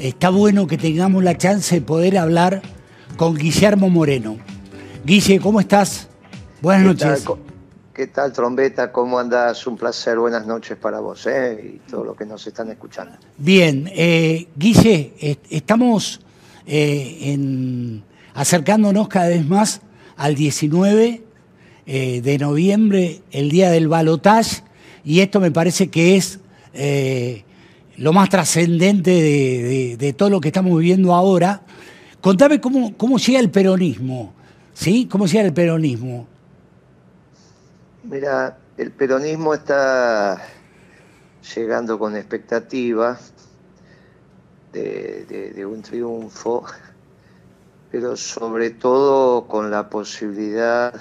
está bueno que tengamos la chance de poder hablar con Guillermo Moreno. Guille, ¿cómo estás? Buenas noches. ¿Qué tal, trombeta? ¿Cómo andas? Un placer, buenas noches para vos ¿eh? y todos los que nos están escuchando. Bien, eh, Guille, estamos eh, en, acercándonos cada vez más al 19 eh, de noviembre, el día del balotaje, y esto me parece que es lo más trascendente de, todo lo que estamos viviendo ahora. Contame cómo, cómo llega el peronismo, ¿sí? ¿Cómo llega el peronismo? Mira, el peronismo está llegando con expectativa de, un triunfo, pero sobre todo con la posibilidad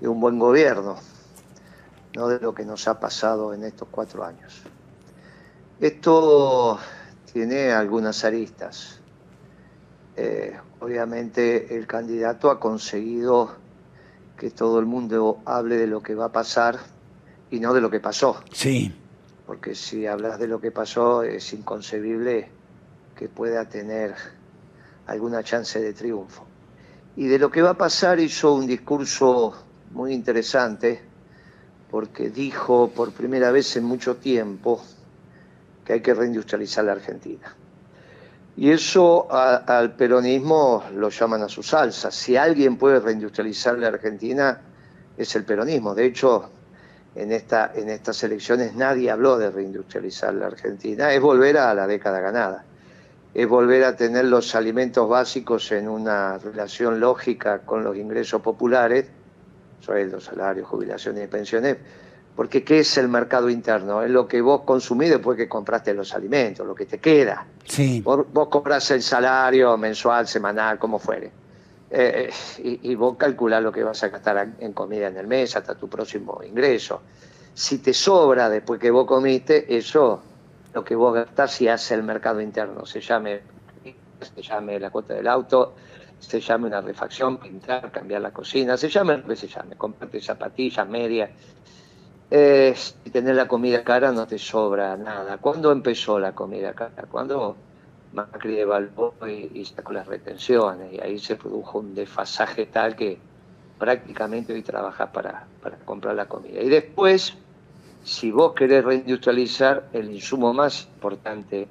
de un buen gobierno, no de lo que nos ha pasado en estos cuatro años. Esto tiene algunas aristas. Eh, obviamente el candidato ha conseguido que todo el mundo hable de lo que va a pasar y no de lo que pasó. Sí. Porque si hablas de lo que pasó es inconcebible que pueda tener alguna chance de triunfo. Y de lo que va a pasar hizo un discurso muy interesante porque dijo por primera vez en mucho tiempo que hay que reindustrializar la Argentina. Y eso al peronismo lo llaman a su salsa. Si alguien puede reindustrializar la Argentina es el peronismo. De hecho, en, esta, en estas elecciones nadie habló de reindustrializar la Argentina. Es volver a la década ganada es volver a tener los alimentos básicos en una relación lógica con los ingresos populares, sueldos, salarios, jubilaciones y pensiones, porque ¿qué es el mercado interno? Es lo que vos consumís después que compraste los alimentos, lo que te queda. Sí. Vos, compras el salario mensual, semanal, como fuere. Eh, eh, y, vos calculás lo que vas a gastar en comida en el mes hasta tu próximo ingreso. Si te sobra después que vos comiste, eso lo que vos gastás y hace el mercado interno, se llame, se llame la cuota del auto, se llame una refacción, pintar, cambiar la cocina, se llame lo que se llame, comprarte zapatillas, medias. Eh, tener la comida cara no te sobra nada. ¿Cuándo empezó la comida cara? Cuando Macri evaluó y, y sacó las retenciones y ahí se produjo un desfasaje tal que prácticamente hoy trabajas para, para comprar la comida. Y después si vos querés reindustrializar, el insumo más importante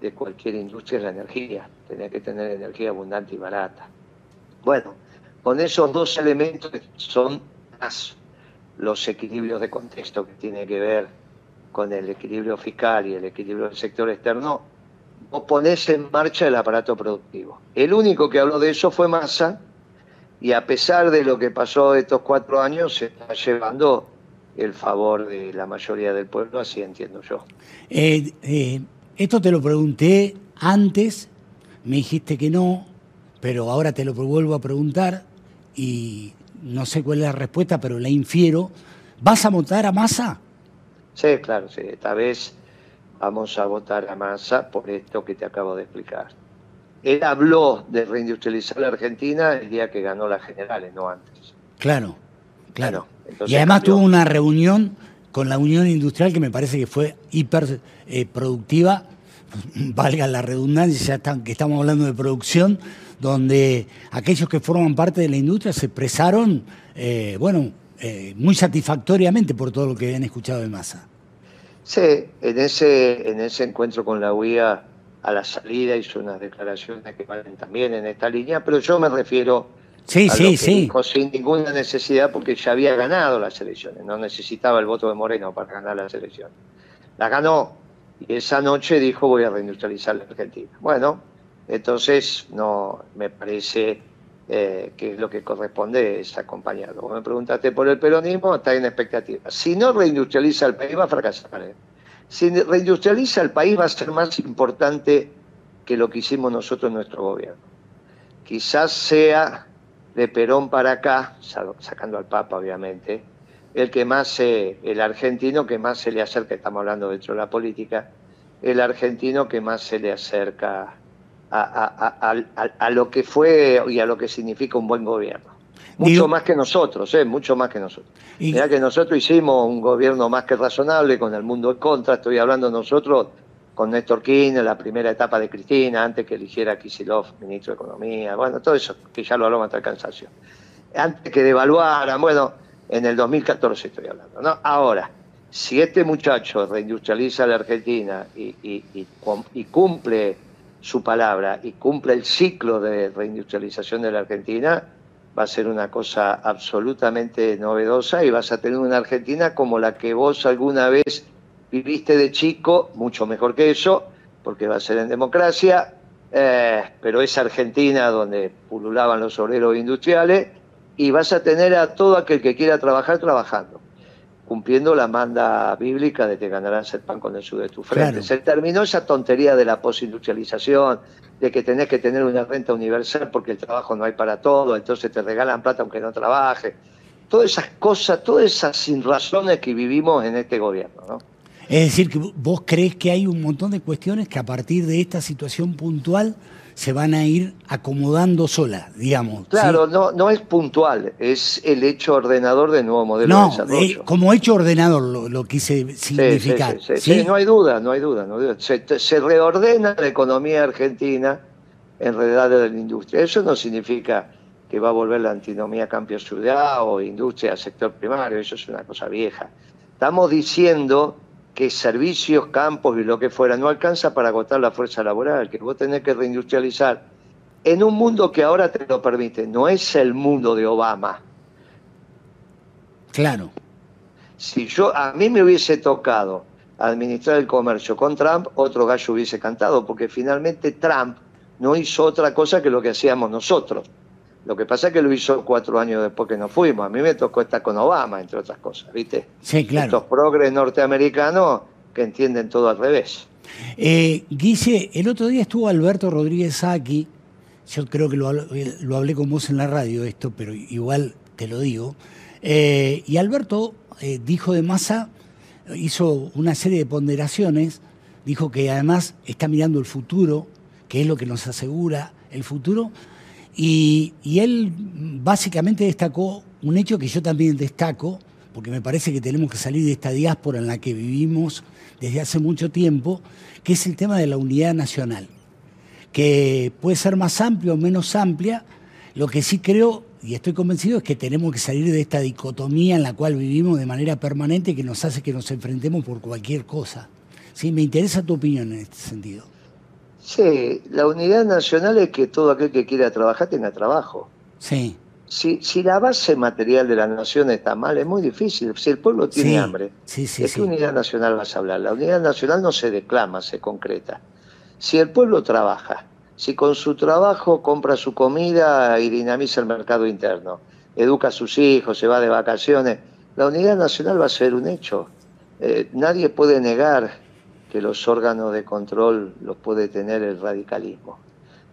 de cualquier industria es la energía. Tenés que tener energía abundante y barata. Bueno, con esos dos elementos son más los equilibrios de contexto que tiene que ver con el equilibrio fiscal y el equilibrio del sector externo, vos ponés en marcha el aparato productivo. El único que habló de eso fue Massa, y a pesar de lo que pasó estos cuatro años, se está llevando el favor de la mayoría del pueblo, así entiendo yo. Eh, eh, esto te lo pregunté antes, me dijiste que no, pero ahora te lo vuelvo a preguntar y no sé cuál es la respuesta, pero la infiero. ¿Vas a votar a Massa? Sí, claro, sí. Esta vez vamos a votar a Massa por esto que te acabo de explicar. Él habló de reindustrializar la Argentina el día que ganó las generales, no antes. Claro, claro y además tuvo una reunión con la Unión Industrial que me parece que fue hiper eh, productiva, valga la redundancia, ya que estamos hablando de producción, donde aquellos que forman parte de la industria se expresaron, eh, bueno, eh, muy satisfactoriamente por todo lo que habían escuchado de masa. Sí, en ese, en ese encuentro con la UIA a la salida hizo unas declaraciones que valen también en esta línea, pero yo me refiero Sí, sí, sí. sin ninguna necesidad porque ya había ganado las elecciones, no necesitaba el voto de Moreno para ganar las elecciones. La ganó y esa noche dijo voy a reindustrializar la Argentina. Bueno, entonces no me parece eh, que es lo que corresponde es acompañarlo. Vos me preguntaste por el peronismo, está en expectativa. Si no reindustrializa el país va a fracasar. ¿eh? Si reindustrializa el país va a ser más importante que lo que hicimos nosotros en nuestro gobierno. Quizás sea de Perón para acá, sacando al Papa obviamente, el que más se, el argentino que más se le acerca, estamos hablando dentro de la política, el argentino que más se le acerca a, lo que fue y a lo que significa un buen gobierno. Mucho más que nosotros, ¿eh? mucho más que nosotros. Y... Mirá que nosotros hicimos un gobierno más que razonable, con el mundo en contra, estoy hablando nosotros con Néstor Kirchner, la primera etapa de Cristina, antes que eligiera a Kisilov ministro de Economía, bueno, todo eso, que ya lo hablamos hasta el cansancio. Antes que devaluaran, bueno, en el 2014 estoy hablando, ¿no? Ahora, si este muchacho reindustrializa la Argentina y, y, cumple su palabra y cumple el ciclo de reindustrialización de la Argentina, va a ser una cosa absolutamente novedosa y vas a tener una Argentina como la que vos alguna vez viviste de chico, mucho mejor que eso, porque va a ser en democracia, eh, pero es Argentina donde pululaban los obreros industriales y vas a tener a todo aquel que quiera trabajar trabajando cumpliendo la manda bíblica de te ganarás el pan con el sud de tu frente. Se terminó esa tontería de la posindustrialización, de que tenés que tener una renta universal porque el trabajo no hay para todo, entonces te regalan plata aunque no trabajes. Todas esas cosas, todas esas sin razones que vivimos en este gobierno. ¿no? Es decir, que vos crees que hay un montón de cuestiones que a partir de esta situación puntual se van a ir acomodando sola, digamos. Claro, no, no es puntual, es el hecho ordenador del nuevo modelo de desarrollo. Eh, como hecho ordenador lo, quise significar. Sí, no hay duda, no hay duda. Se, reordena la economía argentina en realidad de la industria. Eso no significa que va a volver la antinomía campo-ciudad o industria sector primario, eso es una cosa vieja. Estamos diciendo que servicios, campos y lo que fuera no alcanza para agotar la fuerza laboral, que vos tenés que reindustrializar en un mundo que ahora te lo permite, no es el mundo de Obama. Claro. Si yo a mí me hubiese tocado administrar el comercio con Trump, otro gallo hubiese cantado, porque finalmente Trump no hizo otra cosa que lo que hacíamos nosotros. Lo que pasa es que lo hizo cuatro años después que nos fuimos. A mí me tocó estar con Obama, entre otras cosas, ¿viste? Sí, claro. Estos progres norteamericanos que entienden todo al revés. Eh, Guille, el otro día estuvo Alberto Rodríguez aquí. Yo creo que lo, lo, hablé con vos en la radio esto, pero igual te lo digo. Eh, y Alberto eh, dijo de masa, hizo una serie de ponderaciones, dijo que además está mirando el futuro, que es lo que nos asegura el futuro, y, él básicamente destacó un hecho que yo también destaco, porque me parece que tenemos que salir de esta diáspora en la que vivimos desde hace mucho tiempo, que es el tema de la unidad nacional, que puede ser más amplia o menos amplia. Lo que sí creo y estoy convencido es que tenemos que salir de esta dicotomía en la cual vivimos de manera permanente que nos hace que nos enfrentemos por cualquier cosa. ¿Sí? Me interesa tu opinión en este sentido. Sí, la unidad nacional es que todo aquel que quiera trabajar tenga trabajo. Sí. Si, si la base material de la nación está mal, es muy difícil. Si el pueblo tiene hambre, sí, ¿de qué unidad nacional vas a hablar? La unidad nacional no se declama, se concreta. Si el pueblo trabaja, si con su trabajo compra su comida y dinamiza el mercado interno, educa a sus hijos, se va de vacaciones, la unidad nacional va a ser un hecho. Eh, nadie puede negar que los órganos de control los puede tener el radicalismo.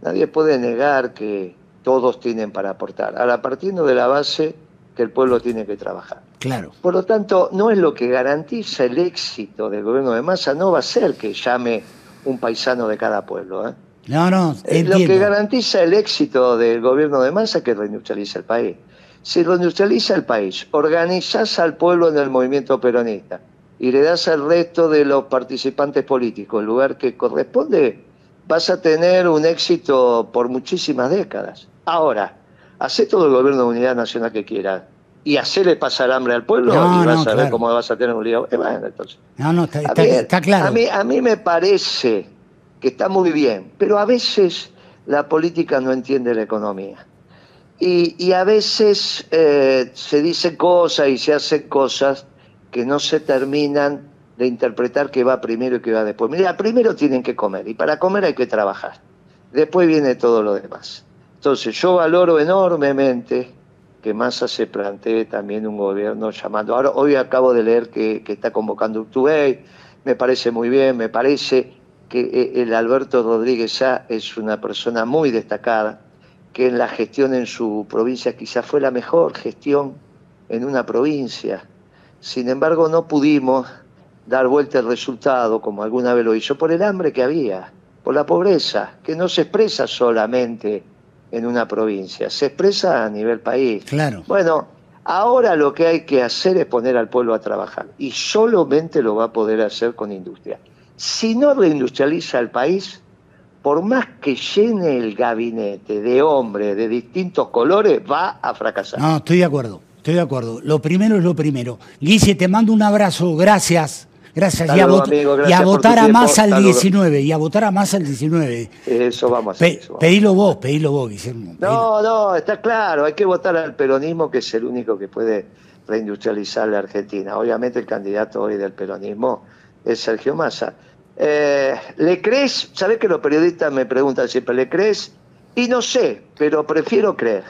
Nadie puede negar que todos tienen para aportar, ahora partiendo de la base que el pueblo tiene que trabajar. Claro. Por lo tanto, no es lo que garantiza el éxito del gobierno de masa, no va a ser que llame un paisano de cada pueblo. ¿eh? No, no, eh, Lo que garantiza el éxito del gobierno de masa es que reindustrializa el país. Si reindustrializa el país, organizás al pueblo en el movimiento peronista, y le das al resto de los participantes políticos el lugar que corresponde, vas a tener un éxito por muchísimas décadas. Ahora, hace todo el gobierno de unidad nacional que quiera y hacerle pasar hambre al pueblo y vas a ver cómo vas a tener un lío. Eh, entonces. No, no, está, claro. A mí, a mí me parece que está muy bien, pero a veces la política no entiende la economía. Y, a veces eh, se dicen cosas y se hacen cosas que no se terminan de interpretar que va primero y que va después. Mira, primero tienen que comer y para comer hay que trabajar. Después viene todo lo demás. Entonces yo valoro enormemente que Massa se plantee también un gobierno llamando. Ahora, hoy acabo de leer que, está convocando Uctubey, me parece muy bien, me parece que eh, el Alberto Rodríguez ya es una persona muy destacada, que en la gestión en su provincia quizás fue la mejor gestión en una provincia sin embargo, no pudimos dar vuelta al resultado, como alguna vez lo hizo, por el hambre que había, por la pobreza, que no se expresa solamente en una provincia, se expresa a nivel país. Claro. Bueno, ahora lo que hay que hacer es poner al pueblo a trabajar, y solamente lo va a poder hacer con industria. si no reindustrializa el país, por más que llene el gabinete de hombres de distintos colores, va a fracasar. No, estoy de acuerdo, estoy de acuerdo. Lo primero es lo primero. Guise, te mando un abrazo, gracias. Gracias. y, a, votar a más al 19. Y a votar a más al 19. Eso vamos a hacer. pedilo vos, pedilo vos, Guillermo. No, no, está claro. Hay que votar al peronismo, que es el único que puede reindustrializar la Argentina. Obviamente el candidato hoy del peronismo es Sergio Massa. Eh, ¿Le crees? ¿Sabes que los periodistas me preguntan siempre, ¿le crees? Y no sé, pero prefiero creer.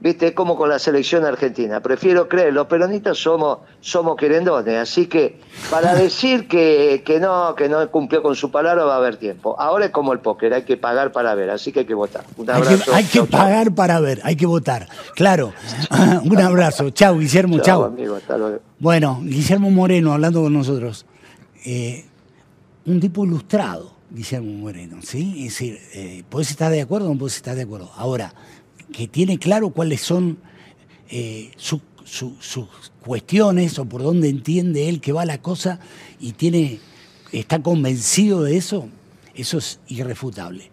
Viste, es como con la selección argentina. Prefiero creer, los peronistas somos, somos querendones, así que para decir que, que, no, que no cumplió con su palabra va a haber tiempo. Ahora es como el póker, hay que pagar para ver, así que hay que votar. Un abrazo. Hay que, pagar para ver, hay que votar. Claro. Un abrazo. Chau, Guillermo, chau. Amigo, hasta luego. Bueno, Guillermo Moreno hablando con nosotros. Eh, un tipo ilustrado, Guillermo Moreno, ¿sí? Es decir, eh, podés estar de acuerdo o no podés estar de acuerdo. Ahora, que tiene claro cuáles son eh, sus cuestiones o por dónde entiende él que va la cosa y tiene, está convencido de eso, eso es irrefutable.